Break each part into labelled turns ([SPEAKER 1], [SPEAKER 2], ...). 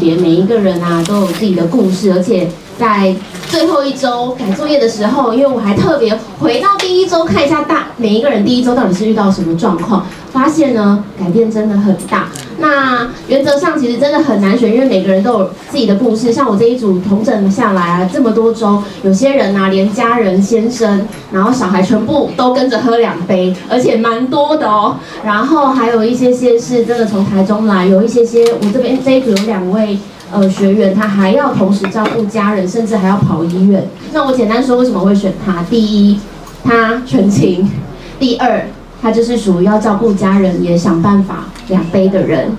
[SPEAKER 1] 别，每一个人啊都有自己的故事，而且在最后一周改作业的时候，因为我还特别回到第一周看一下大每一个人第一周到底是遇到什么状况，发现呢改变真的很大。那原则上其实真的很难选，因为每个人都有自己的故事。像我这一组同整下来啊，这么多周，有些人啊连家人、先生，然后小孩全部都跟着喝两杯，而且蛮多的哦。然后还有一些些是真的从台中来，有一些些我这边这一组有两位呃学员，他还要同时照顾家人，甚至还要跑医院。那我简单说为什么会选他？第一，他纯情；第二。他就是属于要照顾家人，也想办法两杯的人。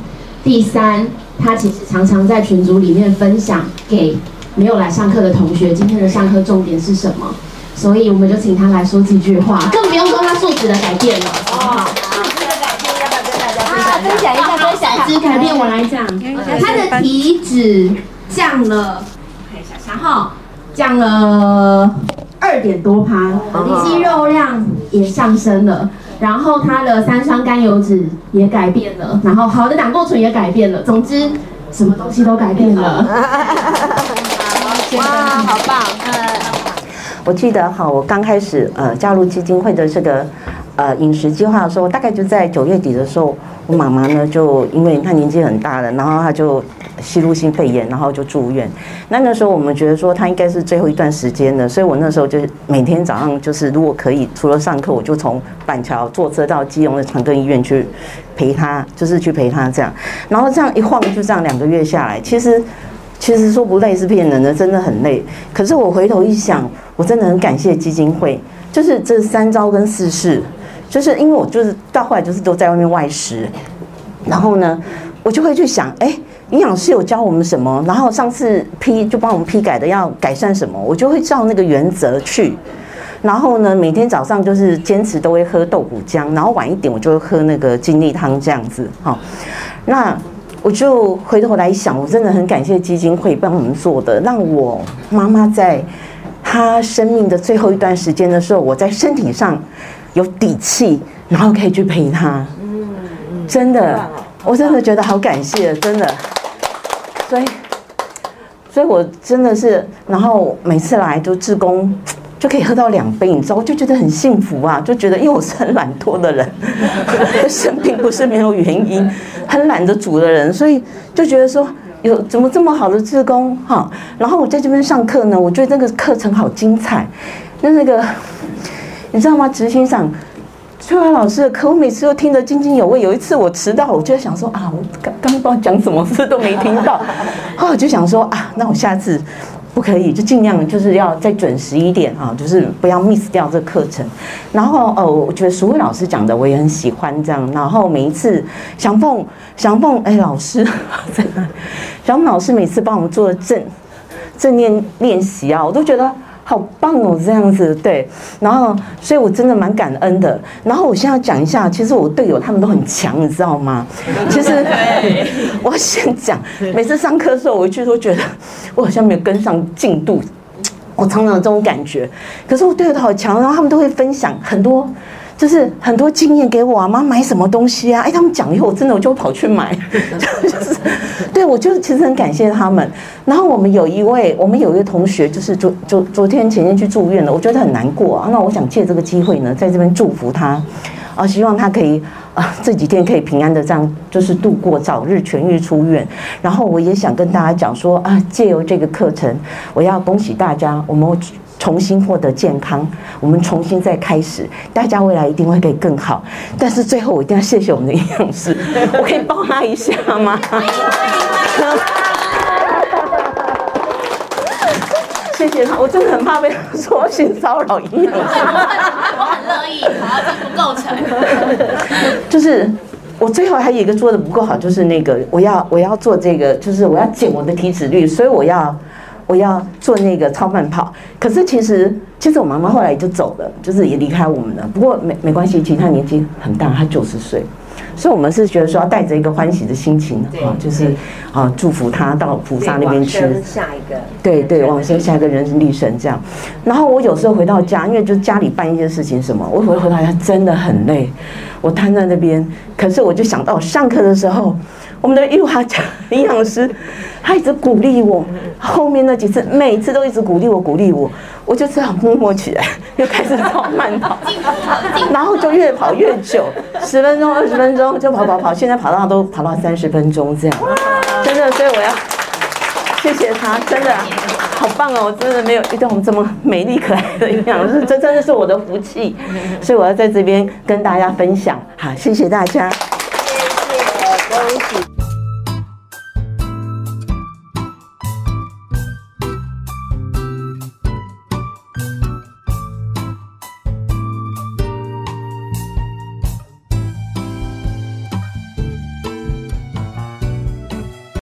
[SPEAKER 1] 第三，他其实常常在群组里面分享给没有来上课的同学，今天的上课重点是什么。所以我们就请他来说几句话，更不用说他素质的改变了。
[SPEAKER 2] 哦，素质的改变要不要跟大家分享一下？分享一下。
[SPEAKER 1] 素质改变我来讲，他的体脂降了，看一下，然后降了二点多趴，肌肉量也上升了。然后他的三酸甘油脂也改变了，然后好的胆固醇也改变了，总之什么东西都改变了。
[SPEAKER 2] 哇，好棒！
[SPEAKER 3] 我记得哈，我刚开始呃加入基金会的这个呃饮食计划的时候，大概就在九月底的时候，我妈妈呢就因为她年纪很大了，然后她就。吸入性肺炎，然后就住院。那那时候我们觉得说他应该是最后一段时间了，所以我那时候就每天早上就是如果可以，除了上课，我就从板桥坐车到基隆的长庚医院去陪他，就是去陪他这样。然后这样一晃就这样两个月下来，其实 其实说不累是骗人的，真的很累。可是我回头一想，我真的很感谢基金会，就是这三招跟四式，就是因为我就是到后来就是都在外面外食，然后呢，我就会去想，哎。营养师有教我们什么？然后上次批就帮我们批改的要改善什么，我就会照那个原则去。然后呢，每天早上就是坚持都会喝豆腐浆，然后晚一点我就会喝那个精力汤这样子。哈，那我就回头来想，我真的很感谢基金会帮我们做的，让我妈妈在她生命的最后一段时间的时候，我在身体上有底气，然后可以去陪她。嗯，真的，我真的觉得好感谢，真的。所以，所以我真的是，然后每次来都自宫就可以喝到两杯，你知道，我就觉得很幸福啊，就觉得因为我是很懒惰的人，生病不是没有原因，很懒得煮的人，所以就觉得说有怎么这么好的自宫哈，然后我在这边上课呢，我觉得那个课程好精彩，那那个你知道吗？执行长。翠华老师的课，我每次都听得津津有味。有一次我迟到，我就在想说啊，我刚刚不知道讲什么事都没听到，后来就想说啊，那我下次不可以，就尽量就是要再准时一点啊，就是不要 miss 掉这课程。然后哦，我觉得淑慧老师讲的我也很喜欢这样。然后每一次祥凤祥凤哎老师在那，祥凤老师每次帮我们做的正正念练习啊，我都觉得。好棒哦，这样子对，然后所以我真的蛮感恩的。然后我现在讲一下，其实我队友他们都很强，你知道吗？其实我先讲，每次上课的时候，我一去都觉得我好像没有跟上进度，我常常有这种感觉。可是我队友都好强，然后他们都会分享很多。就是很多经验给我啊，妈买什么东西啊？哎，他们讲以后，我真的我就跑去买，就是，对我就是其实很感谢他们。然后我们有一位，我们有一位同学，就是昨昨昨天前天去住院了，我觉得很难过啊。那我想借这个机会呢，在这边祝福他，啊，希望他可以啊这几天可以平安的这样，就是度过，早日痊愈出院。然后我也想跟大家讲说啊，借由这个课程，我要恭喜大家，我们。重新获得健康，我们重新再开始，大家未来一定会可以更好。但是最后我一定要谢谢我们的营养师，我可以抱他一下吗？谢谢他，我真的很怕被说性骚扰营养师。
[SPEAKER 1] 我很乐意，好，这不构成。
[SPEAKER 3] 就是我最后还有一个做的不够好，就是那个我要我要做这个，就是我要减我的体脂率，所以我要。我要做那个超慢跑，可是其实其实我妈妈后来就走了，就是也离开我们了。不过没没关系，其实她年纪很大，她九十岁，所以我们是觉得说要带着一个欢喜的心情啊，就是啊祝福她到菩萨那边去。
[SPEAKER 2] 下一个。
[SPEAKER 3] 对对，往生下一个人生历程这样。然后我有时候回到家，因为就家里办一些事情什么，我回回到家真的很累，我瘫在那边。可是我就想到上课的时候，我们的玉华讲营养师。他一直鼓励我。后面那几次，每次都一直鼓励我，鼓励我，我就只好默默起来，又开始跑慢跑，然后就越跑越久，十分钟、二十分钟就跑跑跑，现在跑到都跑到三十分钟这样，真的，所以我要谢谢他，真的好棒哦！我真的没有遇到这么美丽可爱的营养师，这真的是我的福气，所以我要在这边跟大家分享。好，谢谢大家。
[SPEAKER 2] 谢谢，恭喜。